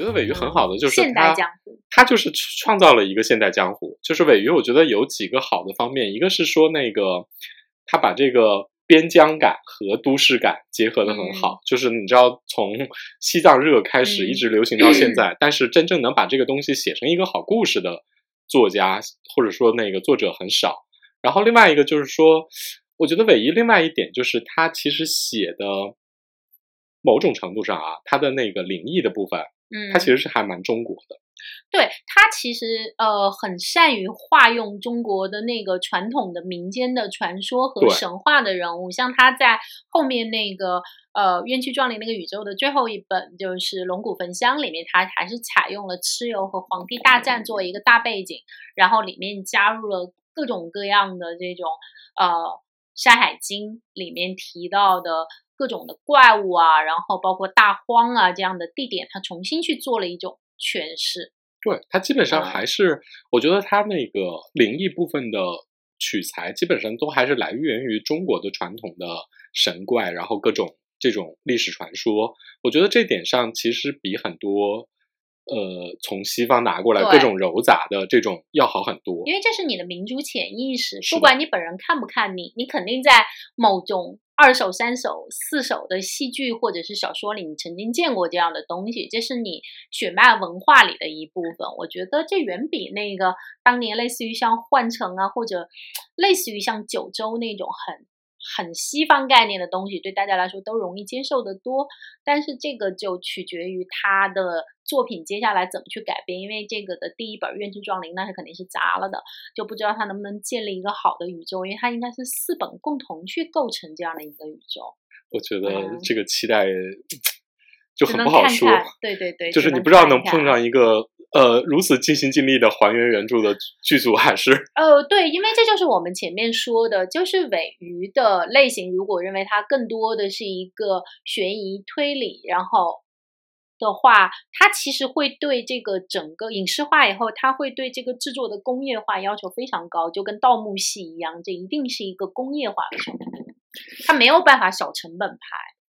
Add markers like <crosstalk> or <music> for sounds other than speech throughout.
觉得尾鱼很好的就是现代江湖，它就是创造了一个现代江湖。就是尾鱼，我觉得有几个好的方面，一个是说那个他把这个边疆感和都市感结合的很好，就是你知道从西藏热开始嗯一直流行到现 <clears throat> 在，但是真正能把这个东西写成一个好故事的作家或者说那个作者很少。然后另外一个就是说，我觉得尾鱼另外一点就是他其实写的某种程度上啊，他的那个灵异的部分，嗯，它其实是还蛮中国的。对他其实呃很善于化用中国的那个传统的民间的传说和神话的人物，像他在后面那个呃冤屈壮灵那个宇宙的最后一本就是《龙骨焚香》里面，他还是采用了蚩尤和黄帝大战作为一个大背景，然后里面加入了各种各样的这种呃《山海经》里面提到的。各种的怪物啊，然后包括大荒啊这样的地点，他重新去做了一种诠释。对，他基本上嗯还是，我觉得他那个灵异部分的取材，基本上都还是来源于中国的传统的神怪，然后各种这种历史传说。我觉得这点上其实比很多呃从西方拿过来各种糅杂的这种要好很多。因为这是你的民族潜意识，不管你本人看不看你，你肯定在某种二手、三手、四手的戏剧或者是小说里，你曾经见过这样的东西，这是你血脉文化里的一部分。我觉得这远比那个当年类似于像幻城啊，或者类似于像九州那种很。很西方概念的东西，对大家来说都容易接受的多，但是这个就取决于他的作品接下来怎么去改编，因为这个的第一本《怨气壮灵》那是肯定是砸了的，就不知道他能不能建立一个好的宇宙，因为它应该是四本共同去构成这样的一个宇宙，我觉得嗯。这个期待就很不好说，看看，对对对，就是你不知道能碰上一个呃如此尽心尽力的还原原著的剧组，还是呃，对，因为这就是我们前面说的，就是尾鱼的类型。如果认为它更多的是一个悬疑推理，然后的话，它其实会对这个整个影视化以后，它会对这个制作的工业化要求非常高，就跟盗墓戏一样，这一定是一个工业化的它没有办法小成本拍。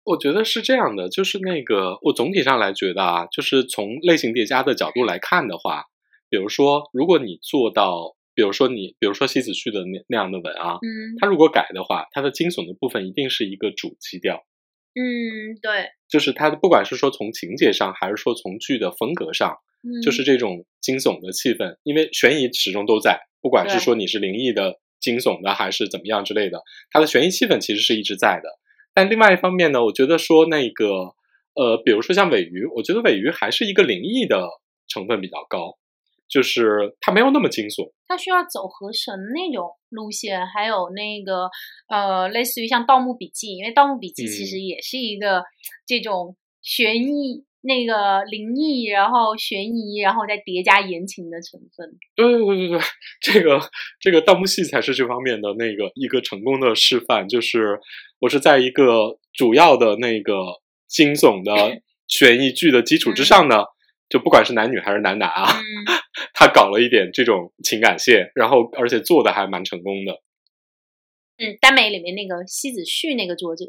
我觉得是这样的，就是那个我总体上来觉得啊，就是从类型叠加的角度来看的话，比如说，如果你做到，比如说你，比如说西子旭的那那样的文啊，嗯。他如果改的话，它的惊悚的部分一定是一个主基调，嗯，对，就是它的不管是说从情节上，还是说从剧的风格上，嗯，就是这种惊悚的气氛，因为悬疑始终都在，不管是说你是灵异的、惊悚的，还是怎么样之类的，它的悬疑气氛其实是一直在的。但另外一方面呢，我觉得说那个呃，比如说像尾鱼，我觉得尾鱼还是一个灵异的成分比较高，就是它没有那么惊悚。它需要走河神那种路线，还有那个呃，类似于像《盗墓笔记》，因为《盗墓笔记》其嗯实也是一个这种悬疑、那个灵异，然后悬疑，然后再叠加言情的成分。对对对对对，这个这个盗墓戏才是这方面的那个一个成功的示范，就是我是在一个主要的那个惊悚的 <coughs> 悬疑剧的基础之上呢，就不管是男女还是男男啊，嗯，<laughs> 他搞了一点这种情感线，然后而且做的还蛮成功的。嗯，耽美里面那个西子旭那个作者，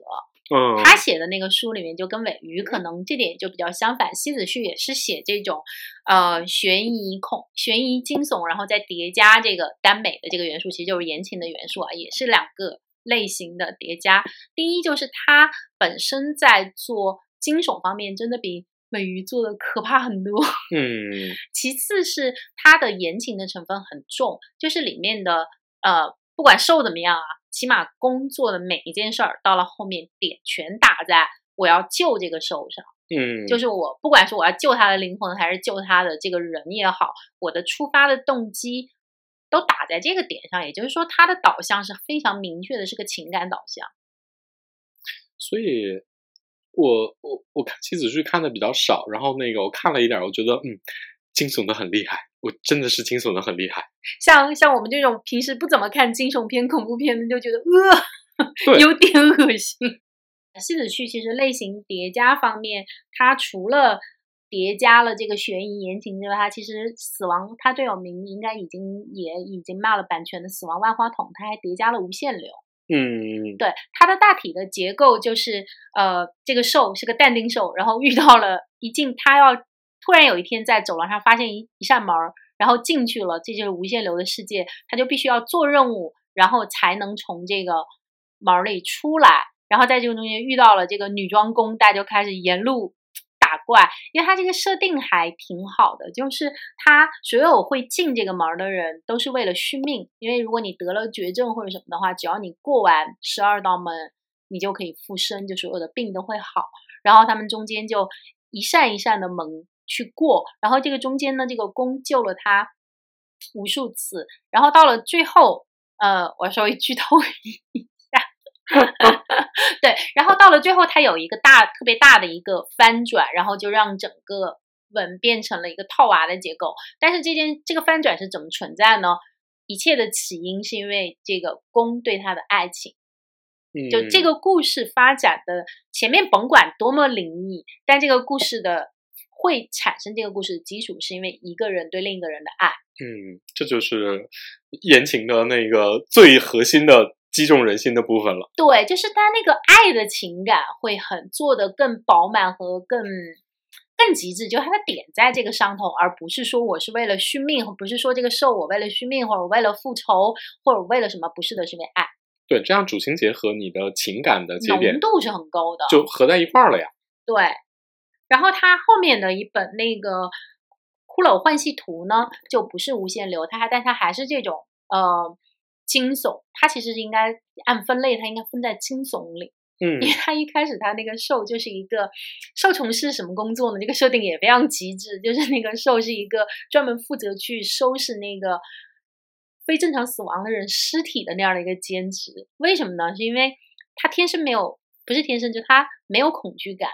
嗯，他写的那个书里面就跟尾鱼可能这点就比较相反。西子旭也是写这种呃悬疑恐、悬疑惊悚，然后再叠加这个耽美的这个元素，其实就是言情的元素啊，也是两个类型的叠加。第一就是他本身在做惊悚方面，真的比尾鱼做的可怕很多。嗯 <laughs> 其次是它的言情的成分很重，就是里面的呃，不管受怎么样啊，起码工作的每一件事儿，到了后面点全打在我要救这个兽上，嗯，就是我不管是我要救他的灵魂，还是救他的这个人也好，我的出发的动机都打在这个点上，也就是说，他的导向是非常明确的，是个情感导向。所以我我我看妻子剧看的比较少，然后那个我看了一点儿，我觉得嗯，惊悚的很厉害，我真的是惊悚的很厉害。像像我们这种平时不怎么看惊悚片、恐怖片的，就觉得呃，<laughs> 有点恶心。西子旭其实类型叠加方面，它除了叠加了这个悬疑言情之外，它其实死亡它最有名，应该已经也已经骂了版权的《死亡万花筒》，它还叠加了无限流。嗯，对，它的大体的结构就是，呃，这个兽是个淡定兽，然后遇到了一进他要突然有一天在走廊上发现一一扇门，然后进去了，这就是无限流的世界，他就必须要做任务，然后才能从这个门里出来。然后在这个中间遇到了这个女装工，大家就开始沿路 <tsk> 打怪，因为他这个设定还挺好的，就是他所有会进这个门的人都是为了续命，因为如果你得了绝症或者什么的话，只要你过完十二道门，你就可以复生，就所有的病都会好。然后他们中间就一扇一扇的门去过，然后这个中间呢，这个弓救了他无数次，然后到了最后，呃，我稍微剧透一下，<laughs> 对，然后到了最后，他有一个大特别大的一个翻转，然后就让整个文变成了一个套娃的结构。但是这件这个翻转是怎么存在呢？一切的起因是因为这个公对他的爱情。就这个故事发展的前面，甭管多么灵异，但这个故事的会产生这个故事的基础，是因为一个人对另一个人的爱。嗯，这就是言情的那个最核心的击中人心的部分了。对，就是他那个爱的情感会很做的更饱满和更更极致，就它的点在这个上头，而不是说我是为了续命，不是说这个兽我为了续命，或者我为了复仇，或者为了什么，不是的，是因为爱。对，这样主情节和你的情感的节点浓度是很高的，就合在一块儿了呀。对，然后他后面的一本那个《骷髅幻戏图》呢，就不是无限流，它还但它还是这种呃惊悚，它其实应该按分类，它应该分在惊悚里。嗯，因为他一开始他那个兽就是一个兽虫是什么工作呢？这个设定也非常极致，就是那个兽是一个专门负责去收拾那个。非正常死亡的人尸体的那样的一个兼职，为什么呢？是因为他天生没有，不是天生，就他没有恐惧感，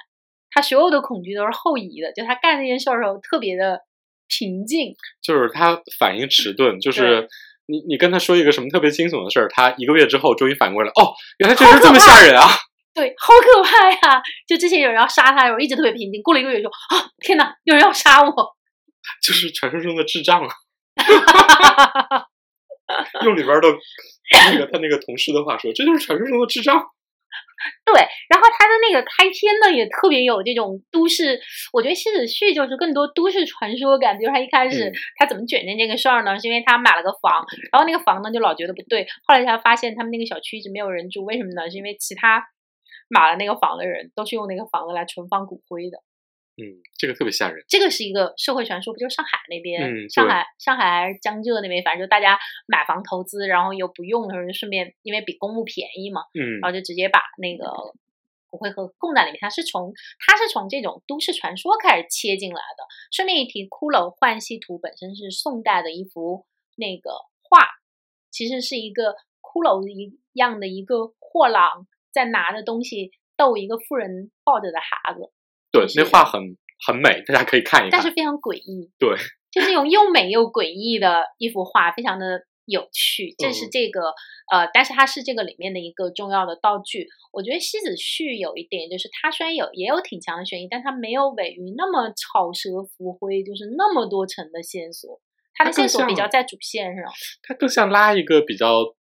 他所有的恐惧都是后移的，就他干这件事儿时候特别的平静，就是他反应迟钝，就是你你跟他说一个什么特别惊悚的事儿，他一个月之后终于反应过来，哦，原来这事这么吓人啊！<laughs> 对，好可怕呀！就之前有人要杀他的时候，一直特别平静，过了一个月说啊，天哪，有人要杀我，<laughs> 就是传说中的智障啊。<laughs> 用里边的那个他那个同事的话说，这就是传说中的智障。<laughs> 对，然后他的那个开篇呢，也特别有这种都市，我觉得西子旭就是更多都市传说感。比如他一开始他怎么卷进这个事儿呢？是因为他买了个房，然后那个房呢就老觉得不对，后来他发现他们那个小区一直没有人住，为什么呢？是因为其他买了那个房的人都是用那个房子来存放骨灰的。嗯，这个特别吓人。这个是一个社会传说，不就上海那边？嗯，上海、上海、江浙那边，反正就大家买房投资，然后又不用的时候，就顺便因为比公墓便宜嘛，嗯，然后就直接把那个骨灰盒供在里面。它是从它是从这种都市传说开始切进来的。顺便一提，《骷髅幻戏图》本身是宋代的一幅那个画，其实是一个骷髅一样的一个货郎在拿着东西逗一个妇人抱着的孩子。对，那画很很美，大家可以看一看。但是非常诡异。对，就是那种又美又诡异的一幅画，非常的有趣。这是这个呃，但是它是这个里面的一个重要的道具。我觉得西子旭有一点，就是他虽然有也有挺强的悬疑，但他没有尾鱼那么草蛇浮灰，就是那么多层的线索。它的线索比较在主线上，它更像拉一个比较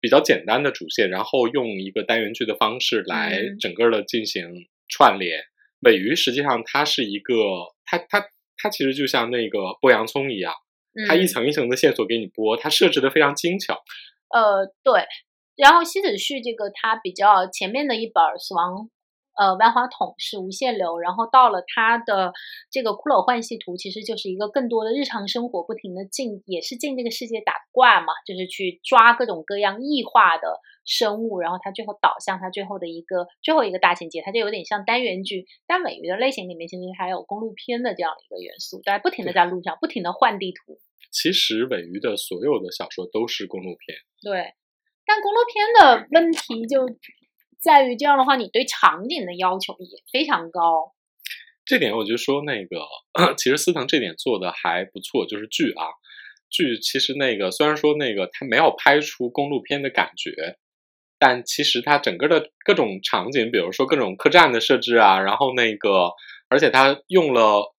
比较简单的主线，然后用一个单元剧的方式来整个的进行串联。尾鱼实际上它是一个，它它它其实就像那个剥洋葱一样，它一层一层的线索给你剥，它设置的非常精巧。呃，对。然后西子旭这个它比较前面的一本《死亡》。呃，万花筒是无限流，然后到了它的这个骷髅幻戏图，其实就是一个更多的日常生活，不停的进，也是进这个世界打怪嘛，就是去抓各种各样异化的生物，然后它最后导向它最后的一个最后一个大情节，它就有点像单元剧，但尾鱼的类型里面其实还有公路片的这样的一个元素，大家不停的在路上不停的换地图。其实尾鱼的所有的小说都是公路片，对，但公路片的问题就。在于这样的话，你对场景的要求也非常高。这点我就说，那个 <coughs> 其实司藤这点做的还不错，就是剧啊，剧其实那个虽然说那个他没有拍出公路片的感觉，但其实它整个的各种场景，比如说各种客栈的设置啊，然后那个，而且他用了。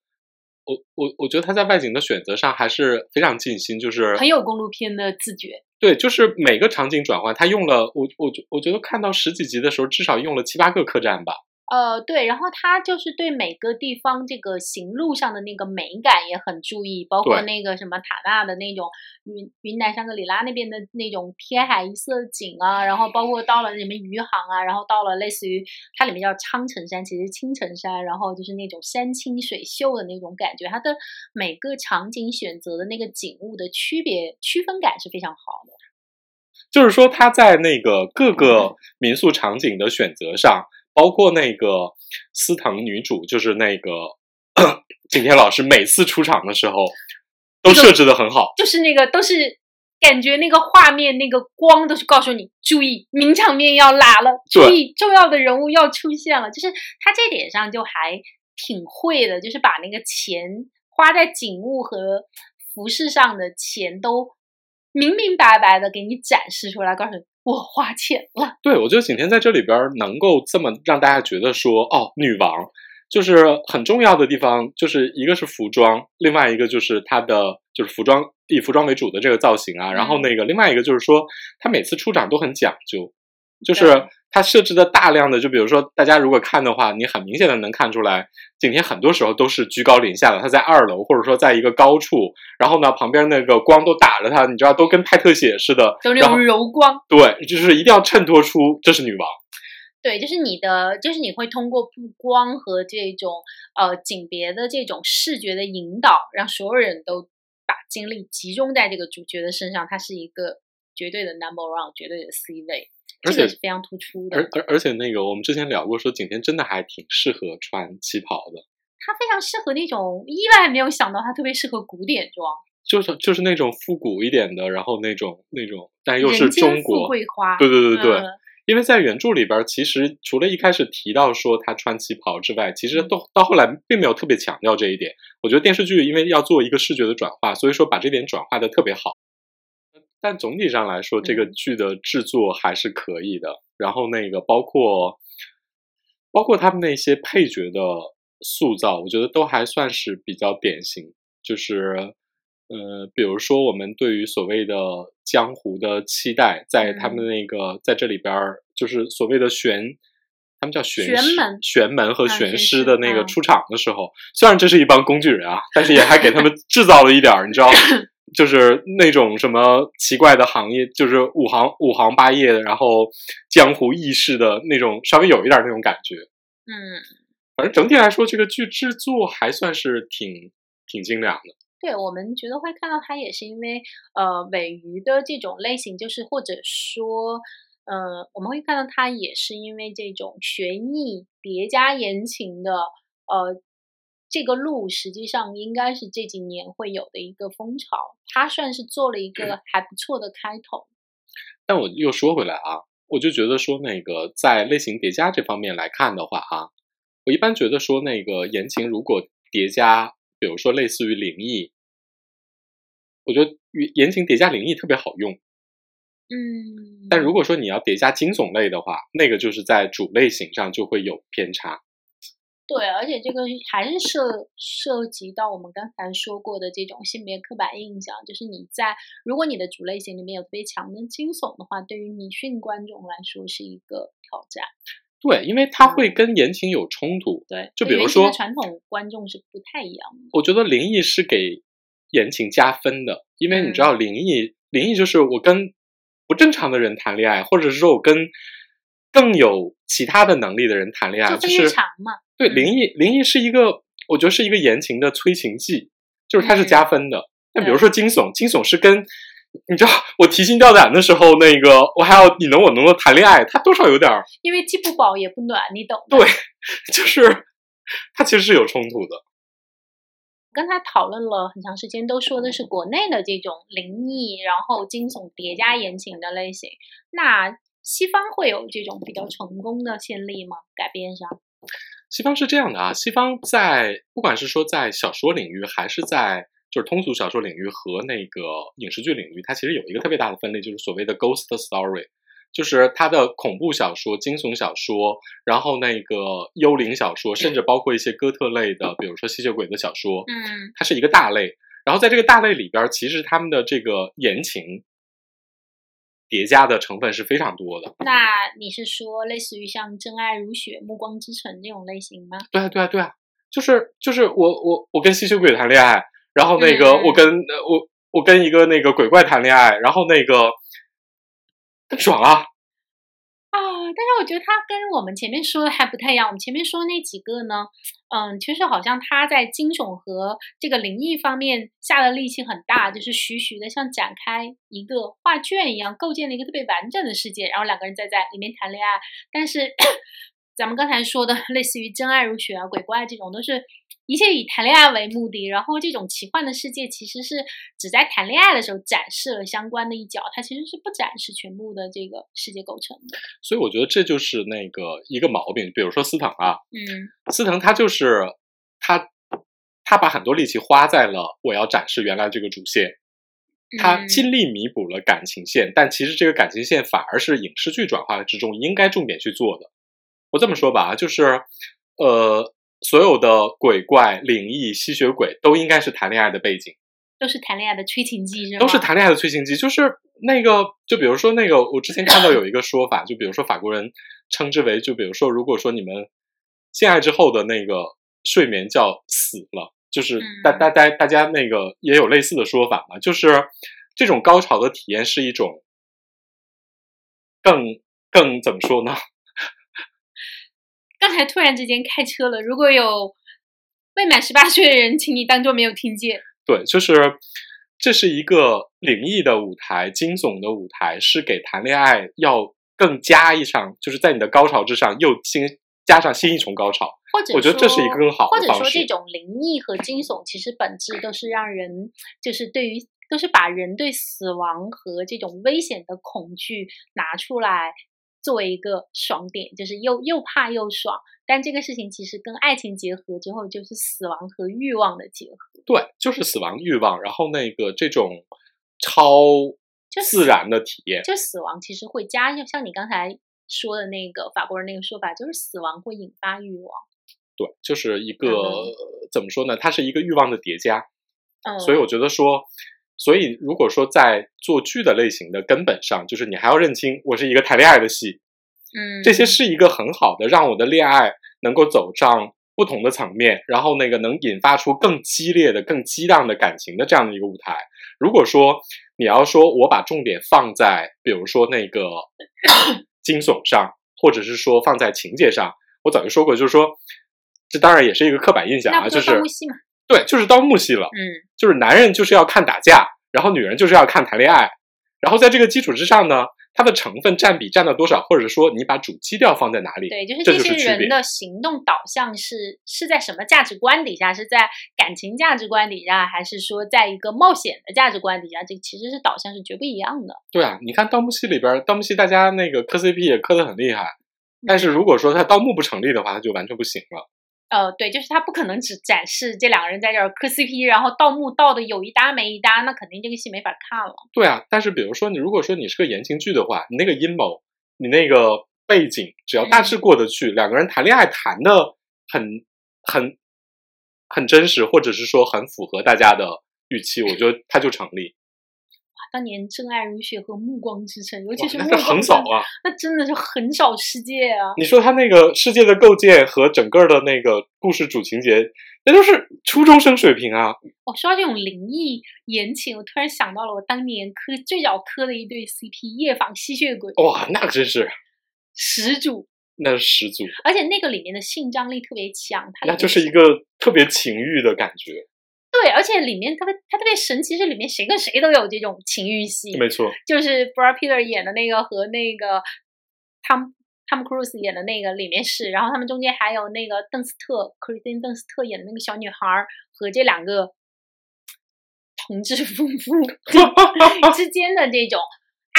我我我觉得他在外景的选择上还是非常尽心，就是很有公路片的自觉。对，就是每个场景转换，他用了我我我觉得看到十几集的时候，至少用了七八个客栈吧。呃，对，然后他就是对每个地方这个行路上的那个美感也很注意，包括那个什么塔纳的那种云云南香格里拉那边的那种天海一色景啊，然后包括到了什么余杭啊，然后到了类似于它里面叫苍城山，其实青城山，然后就是那种山清水秀的那种感觉，它的每个场景选择的那个景物的区别区分感是非常好的。就是说他在那个各嗯个民宿场景的选择上，包括那个司藤女主，就是那个 <coughs> 景天老师每次出场的时候，都设置的很好。就是那个都是感觉那个画面那个光都是告诉你注意名场面要来了，注意重要的人物要出现了，就是他这点上就还挺会的，就是把那个钱花在景物和服饰上的钱都明明白白的给你展示出来，告诉你我花钱了。对，我觉得景甜在这里边儿能够这么让大家觉得说，哦，女王。就是很重要的地方，就是一个是服装，另外一个就是她的就是服装以服装为主的这个造型啊，然后嗯。那个另外一个就是说，她每次出场都很讲究，就是它设置的大量的，就比如说大家如果看的话，你很明显的能看出来，景甜很多时候都是居高临下的，她在二楼或者说在一个高处，然后呢旁边那个光都打着她，你知道都跟拍特写似的，都那种柔光，对，就是一定要衬托出这是女王。对，就是你的，就是你会通过布光和这种呃景别的这种视觉的引导，让所有人都把精力集中在这个主角的身上，他是一个绝对的 number one，绝对的 C 位，而且这个是非常突出的而。而而且那个我们之前聊过，说景天真的还挺适合穿旗袍的，它非常适合那种意外没有想到它特别适合古典装，就是就是那种复古一点的，然后那种那种，但又是中国，贵花。对对对对对。嗯因为在原著里边，其实除了一开始提到说他穿旗袍之外，其实到到后来并没有特别强调这一点。我觉得电视剧因为要做一个视觉的转化，所以说把这点转化的特别好。但总体上来说，这个嗯剧的制作还是可以的。然后那个包括包括他们那些配角的塑造，我觉得都还算是比较典型。就是呃，比如说我们对于所谓的江湖的期待，在他们那个、在这里边儿，就是所谓的玄，他们叫玄师玄门玄门和啊玄玄师师的那个嗯出场的时候，虽然这是一帮工具人啊，但是也还给他们制造了一点儿，你知道。<laughs> 就是那种什么奇怪的行业，就是五行五行八业的，然后江湖义士的那种，稍微有一点儿那种感觉。嗯，反正整体来说，这个剧制作还算是挺挺精良的。对，我们觉得会看到它也是因为呃尾鱼的这种类型，就是或者说呃我们会看到它也是因为这种悬疑叠加言情的呃这个路，实际上应该是这几年会有的一个风潮，它算是做了一个还不错的开头。但我又说回来啊，我就觉得说那个在类型叠加这方面来看的话啊，我一般觉得说那个言情如果叠加，比如说类似于灵异，我觉得与言情叠加灵异特别好用。嗯，但如果说你要叠加惊悚类的话，那个就是在主类型上就会有偏差。对，而且这个还是涉涉及到我们刚才说过的这种性别刻板印象，就是你在如果你的主类型里面有特别强的惊悚的话，对于女性观众来说是一个挑战。对，因为它会跟言情有冲突。对，就比如说传统观众是不太一样的。我觉得灵异是给言情加分的，因为你知道嗯灵异，灵异就是我跟不正常的人谈恋爱，或者是说我跟更有其他的能力的人谈恋爱，就是常嘛。对嗯灵异，灵异是一个，我觉得是一个言情的催情剂，就是它是加分的。那、比如说惊悚，惊悚是跟你知道我提心吊胆的时候，那个我还要你能我侬的谈恋爱，它多少有点儿，因为既不饱也不暖，你懂的。对，<laughs> 就是它其实是有冲突的。刚才讨论了很长时间，都说的是国内的这种灵异，然后惊悚叠加言情的类型。那西方会有这种比较成功的先例吗？改编上？西方是这样的啊，西方在不管是说在小说领域，还是在就是通俗小说领域和那个影视剧领域，它其实有一个特别大的分类，就是所谓的 ghost story，就是它的恐怖小说、惊悚小说，然后那个幽灵小说，甚至包括一些哥特类的，比如说吸血鬼的小说，嗯它是一个大类。然后在这个大类里边儿，其实他们的这个言情叠加的成分是非常多的。那你是说类似于像《真爱如雪》《暮光之城》那种类型吗？对啊，对啊，对啊，就是就是我我我跟吸血鬼谈恋爱，然后那个嗯我跟呃我我跟一个那个鬼怪谈恋爱，然后那个更爽啊！但是我觉得它跟我们前面说的还不太一样。我们前面说那几个呢，嗯，其实好像他在惊悚和这个灵异方面下的力气很大，就是徐徐的像展开一个画卷一样，构建了一个特别完整的世界，然后两个人再在里面谈恋爱。但是 <coughs> 咱们刚才说的，<coughs> 类似于真爱如雪啊、鬼怪这种，都是一切以谈恋爱为目的，然后这种奇幻的世界其实是只在谈恋爱的时候展示了相关的一角，它其实是不展示全部的这个世界构成的。所以我觉得这就是那个一个毛病。比如说斯腾啊，嗯斯腾他就是他他把很多力气花在了我要展示原来这个主线，他嗯尽力弥补了感情线，但其实这个感情线反而是影视剧转化之中应该重点去做的。我这么说吧，就是呃，所有的鬼怪、灵异、吸血鬼都应该是谈恋爱的背景，都是谈恋爱的催情剂是吗？都是谈恋爱的催情剂。就是那个，就比如说那个，我之前看到有一个说法，就比如说法国人称之为，就比如说，如果说你们性爱之后的那个睡眠叫死了，就是大嗯大大大家那个也有类似的说法嘛，就是这种高潮的体验是一种更更怎么说呢？刚才突然之间开车了，如果有未满十八岁的人，请你当做没有听见。对，就是这是一个灵异的舞台、惊悚的舞台，是给谈恋爱要更加一场，就是在你的高潮之上又新加上新一重高潮。或者我觉得这是一个更好或者的方式说这种灵异和惊悚，其实本质都是让人就是对于都是把人对死亡和这种危险的恐惧拿出来作为一个爽点，就是又又怕又爽。但这个事情其实跟爱情结合之后，就是死亡和欲望的结合。对，就是死亡欲望，然后那个这种超自然的体验。就死亡其实会加，像你刚才说的那个法国人那个说法，就是死亡会引发欲望。对，就是一个、嗯怎么说呢？它是一个欲望的叠加。嗯，所以我觉得说，所以如果说在做剧的类型的根本上，就是你还要认清我是一个谈恋爱的戏，嗯，这些是一个很好的让我的恋爱能够走上不同的层面，然后那个能引发出更激烈的、更激荡的感情的这样的一个舞台。如果说你要说我把重点放在，比如说那个 <coughs> 惊悚上，或者是说放在情节上，我早就说过，就是说，这当然也是一个刻板印象啊，就是？对，就是刀木戏了。嗯就是男人就是要看打架，然后女人就是要看谈恋爱，然后在这个基础之上呢，它的成分占比占到多少，或者说你把主基调放在哪里，对，就是这这些人的行动导向是是在什么价值观底下？是在感情价值观底下，还是说在一个冒险的价值观底下？这其实是导向是绝不一样的。对啊，你看盗墓戏里边，盗墓戏大家那个磕 CP 也磕得很厉害，但嗯是如果说他盗墓不成立的话，他就完全不行了。呃，对，就是他不可能只展示这两个人在这儿磕 CP，然后盗墓盗的有一搭没一搭，那肯定这个戏没法看了。对啊，但是比如说你如果说你是个言情剧的话，你那个阴谋，你那个背景，只要大致过得去，两个人谈恋爱谈的很很很真实，或者是说很符合大家的预期，我觉得它就成立。当年《真爱如雪》和《暮光之城》，尤其是《暮光那是横扫啊！那真的是横扫世界啊！你说他那个世界的构建和整个的那个故事主情节，那都是初中生水平啊！哦、说到这种灵异言情，我突然想到了我当年磕最早磕的一对 CP，夜访吸血鬼哇，那真是始祖，那是始祖，而且那个里面的性张力特别强，它那就是一个特别情欲的感觉。对，而且里面特别它特别神奇，是里面谁跟谁都有这种情欲戏，没错，就是 Brad Pitt 演的那个和那个汤汤姆克鲁斯演的那个里面是，然后他们中间还有那个邓斯特 Kristen 邓斯特演的那个小女孩儿和这两个同志夫妇 <laughs> <laughs> 之间的这种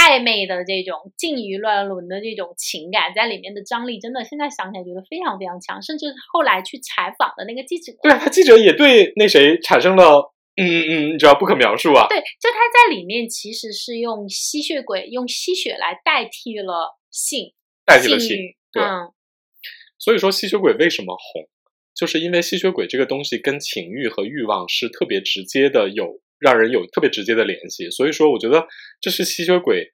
暧昧的这种近于乱伦的这种情感，在里面的张力真的现在想起来觉得非常非常强，甚至后来去采访的那个记者，对啊，他记者也对那谁产生了，嗯嗯嗯，你知道不可描述啊。对，就他在里面其实是用吸血鬼用吸血来代替了性，代替了性，对。嗯，所以说吸血鬼为什么红，就是因为吸血鬼这个东西跟情欲和欲望是特别直接的有，让人有特别直接的联系。所以说，我觉得这是吸血鬼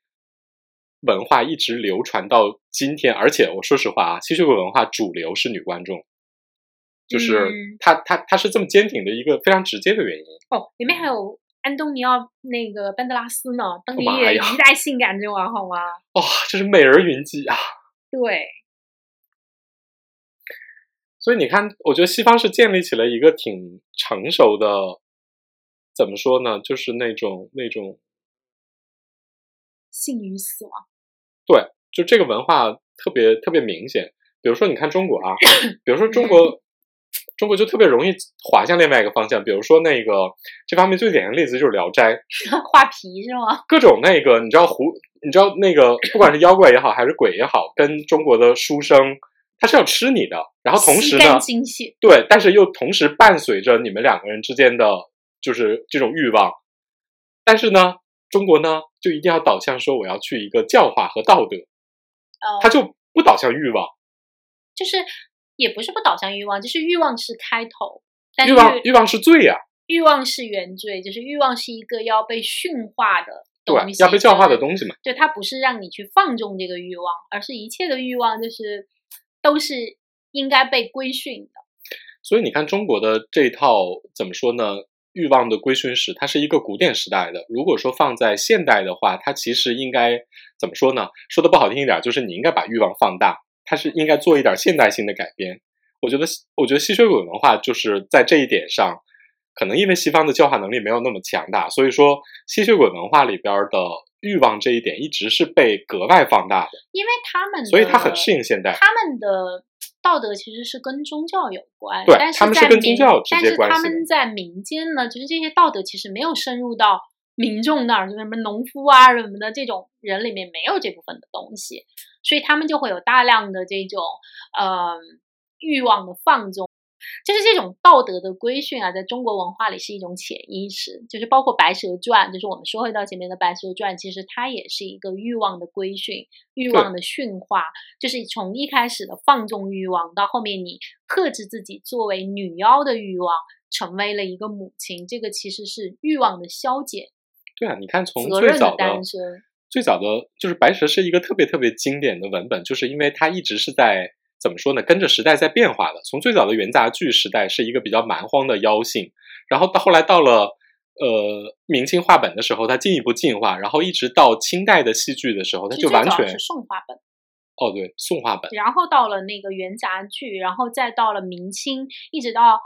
文化一直流传到今天，而且我说实话啊，吸血鬼文化主流是女观众，就是嗯它它它是这么坚挺的一个非常直接的原因。哦，里面还有安东尼奥那个班德拉斯呢，当年也一代性感之王，好吗？哇、这是美人云集啊！<laughs> 对，所以你看，我觉得西方是建立起了一个挺成熟的，怎么说呢？就是那种那种性与死亡。对，就这个文化特别特别明显。比如说，你看中国啊，比如说中国，中国就特别容易滑向另外一个方向。比如说那个这方面最典型的例子就是《聊斋》，<laughs> 画皮是吗？各种那个你知道狐，你知道那个不管是妖怪也好，还是鬼也好，跟中国的书生，他是要吃你的。然后同时呢对，但是又同时伴随着你们两个人之间的就是这种欲望。但是呢，中国呢就一定要导向说我要去一个教化和道德，呃，他就不导向欲望。就是也不是不导向欲望，就是欲望是开头，但欲是望欲望是罪呀、欲望是原罪，就是欲望是一个要被驯化的对要被教化的。东西嘛。对，它不是让你去放纵这个欲望，而是一切的欲望就是都是应该被规训的。所以你看中国的这一套怎么说呢？欲望的规训史，它是一个古典时代的。如果说放在现代的话，它其实应该怎么说呢？说的不好听一点，就是你应该把欲望放大，它是应该做一点现代性的改编。我觉得，我觉得吸血鬼文化就是在这一点上，可能因为西方的教化能力没有那么强大，所以说吸血鬼文化里边的欲望这一点一直是被格外放大的，因为他们，所以它很适应现代。他们的道德其实是跟宗教有关，对但是他们是在民跟宗教直但是他们在民间呢，就是这些道德其实没有深入到民众那儿，就是什么农夫啊什么的这种人里面没有这部分的东西，所以他们就会有大量的这种呃欲望的放纵。就是这种道德的规训啊，在中国文化里是一种潜意识，就是包括《白蛇传》，就是我们说回到前面的《白蛇传》，其实它也是一个欲望的规训、欲望的驯化，就是从一开始的放纵欲望，到后面你克制自己作为女妖的欲望，成为了一个母亲，这个其实是欲望的消减、对啊，你看从最早的。最早的就是白蛇是一个特别特别经典的文本，就是因为它一直是在怎么说呢，跟着时代在变化的。从最早的元杂剧时代是一个比较蛮荒的妖性，然后到后来到了呃明清话本的时候，它进一步进化，然后一直到清代的戏剧的时候，它就完全是宋话本，哦对宋话本，然后到了那个元杂剧，然后再到了明清，一直到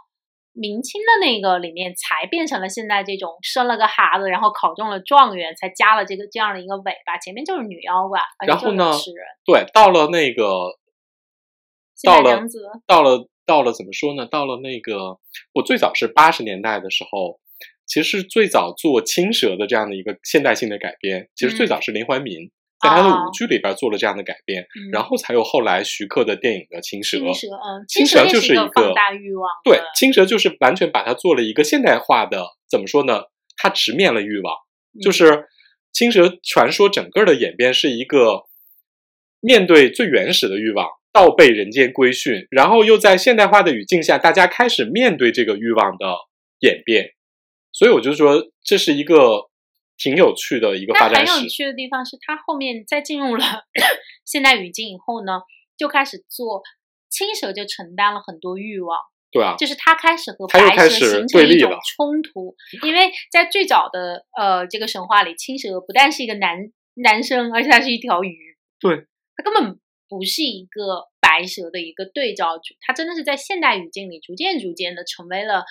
明清的那个里面，才变成了现在这种生了个孩子，然后考中了状元，才加了这个这样的一个尾巴。前面就是女妖怪，然后呢对，到了那个到了，到了到了怎么说呢？到了那个我最早是八十年代的时候，其实是最早做青蛇的这样的一个现代性的改编，其实最早是林怀民。在他的舞剧里边做了这样的改编，嗯然后才有后来徐克的电影的《青蛇》。青蛇，嗯，青蛇就是一个放大欲望，对，青蛇就是完全把它做了一个现代化的，怎么说呢？它直面了欲望，就嗯是青蛇传说整个的演变是一个面对最原始的欲望，倒背人间规训，然后又在现代化的语境下，大家开始面对这个欲望的演变。所以我就说，这是一个挺有趣的一个发展史。很有趣的地方是，他后面在进入了 <coughs> 现代语境以后呢，就开始做青蛇，就承担了很多欲望。对啊，就是他开始和白蛇形成一种冲突，因为在最早的呃这个神话里，青蛇不但是一个男男生，而且它是一条鱼，对，他根本不是一个白蛇的一个对照组，它真的是在现代语境里逐渐逐渐的成为了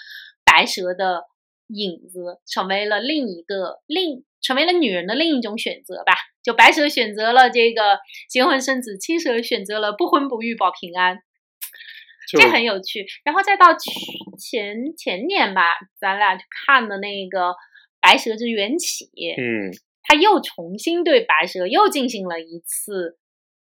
白蛇的影子，成为了另一个另成为了女人的另一种选择吧。就白蛇选择了这个结婚生子，青蛇选择了不婚不育保平安。这很有趣。然后再到去前前年吧，咱俩去看的那个《白蛇之缘起》，嗯，他又重新对白蛇又进行了一次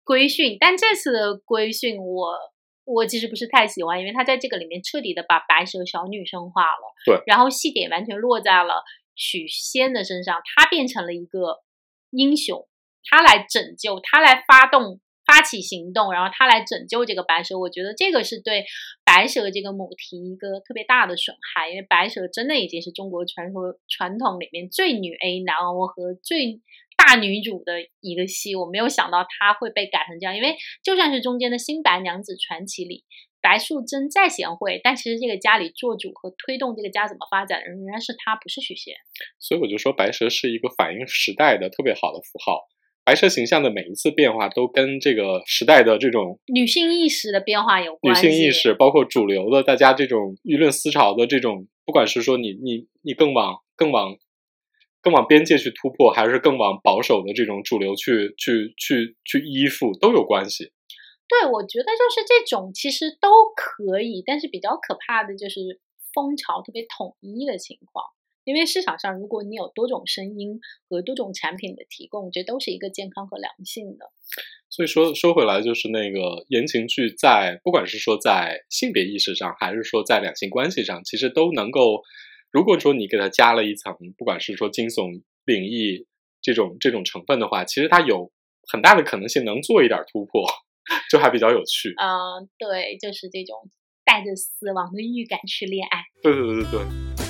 规训，但这次的规训我我其实不是太喜欢，因为他在这个里面彻底的把白蛇小女生化了，对，然后戏点完全落在了许仙的身上，他变成了一个英雄，他来拯救，他来发动。发起行动，然后他来拯救这个白蛇，我觉得这个是对白蛇这个母题一个特别大的损害，因为白蛇真的已经是中国传说传统里面最女 A 男 O 和最大女主的一个戏，我没有想到她会被改成这样。因为就算是中间的《新白娘子传奇》里，白素贞再贤惠，但其实这个家里做主和推动这个家怎么发展的，仍然是她，不是许仙。所以我就说，白蛇是一个反映时代的特别好的符号。白蛇形象的每一次变化，都跟这个时代的这种女性意识的变化有关女性意识，包括主流的大家这种舆论思潮的这种，不管是说你你你更往更往更往边界去突破，还是更往保守的这种主流去去去去依附，都有关系。对，我觉得就是这种其实都可以，但是比较可怕的就是风潮特别统一的情况。因为市场上，如果你有多种声音和多种产品的提供，这都是一个健康和良性的。所以说说回来，就是那个言情剧，在不管是说在性别意识上，还是说在两性关系上，其实都能够，如果说你给它加了一层，不管是说惊悚、灵异这种这种成分的话，其实它有很大的可能性能做一点突破，<laughs> 就还比较有趣。嗯，对，就是这种带着死亡的预感去恋爱。对对对对对。